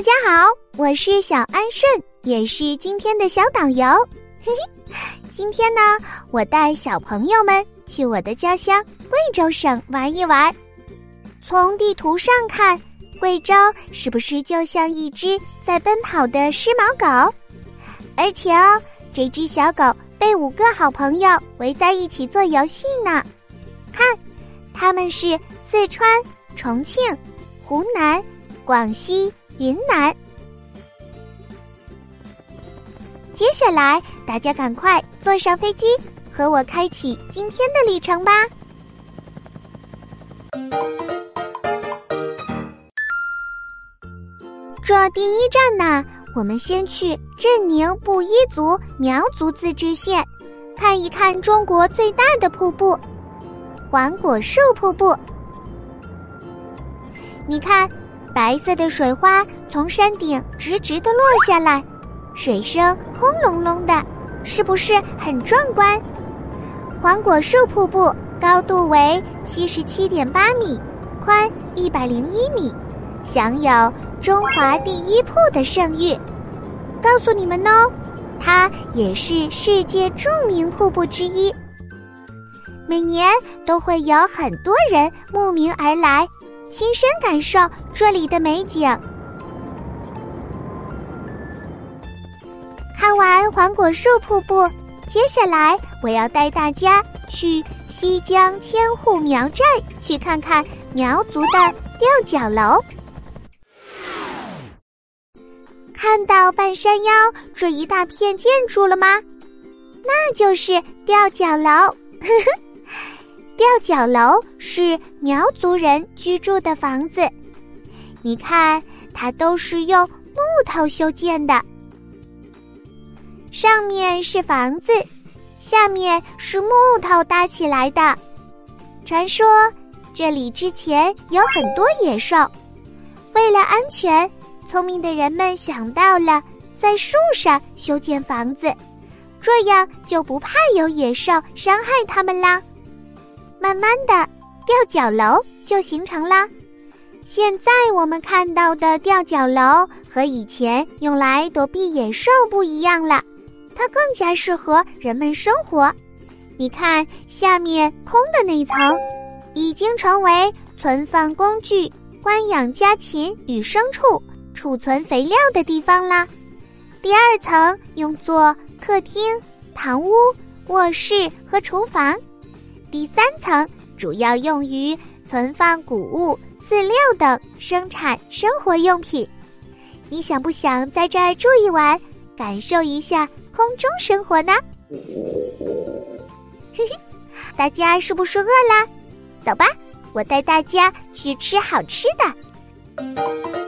大家好，我是小安顺，也是今天的小导游。嘿嘿，今天呢，我带小朋友们去我的家乡贵州省玩一玩。从地图上看，贵州是不是就像一只在奔跑的狮毛狗？而且哦，这只小狗被五个好朋友围在一起做游戏呢。看，他们是四川、重庆、湖南、广西。云南，接下来大家赶快坐上飞机，和我开启今天的旅程吧。这第一站呢，我们先去镇宁布依族苗族自治县，看一看中国最大的瀑布——黄果树瀑布。你看。白色的水花从山顶直直的落下来，水声轰隆隆的，是不是很壮观？黄果树瀑布高度为七十七点八米，宽一百零一米，享有“中华第一瀑”的盛誉。告诉你们哦，它也是世界著名瀑布之一，每年都会有很多人慕名而来。亲身感受这里的美景。看完黄果树瀑布，接下来我要带大家去西江千户苗寨，去看看苗族的吊脚楼。看到半山腰这一大片建筑了吗？那就是吊脚楼。呵呵。吊脚楼是苗族人居住的房子，你看，它都是用木头修建的。上面是房子，下面是木头搭起来的。传说这里之前有很多野兽，为了安全，聪明的人们想到了在树上修建房子，这样就不怕有野兽伤害他们啦。慢慢的，吊脚楼就形成了。现在我们看到的吊脚楼和以前用来躲避野兽不一样了，它更加适合人们生活。你看下面空的那一层，已经成为存放工具、关养家禽与牲畜、储存肥料的地方啦。第二层用作客厅、堂屋、卧室和厨房。第三层主要用于存放谷物、饲料等生产生活用品。你想不想在这儿住一晚，感受一下空中生活呢？嘿嘿，大家是不是饿啦？走吧，我带大家去吃好吃的。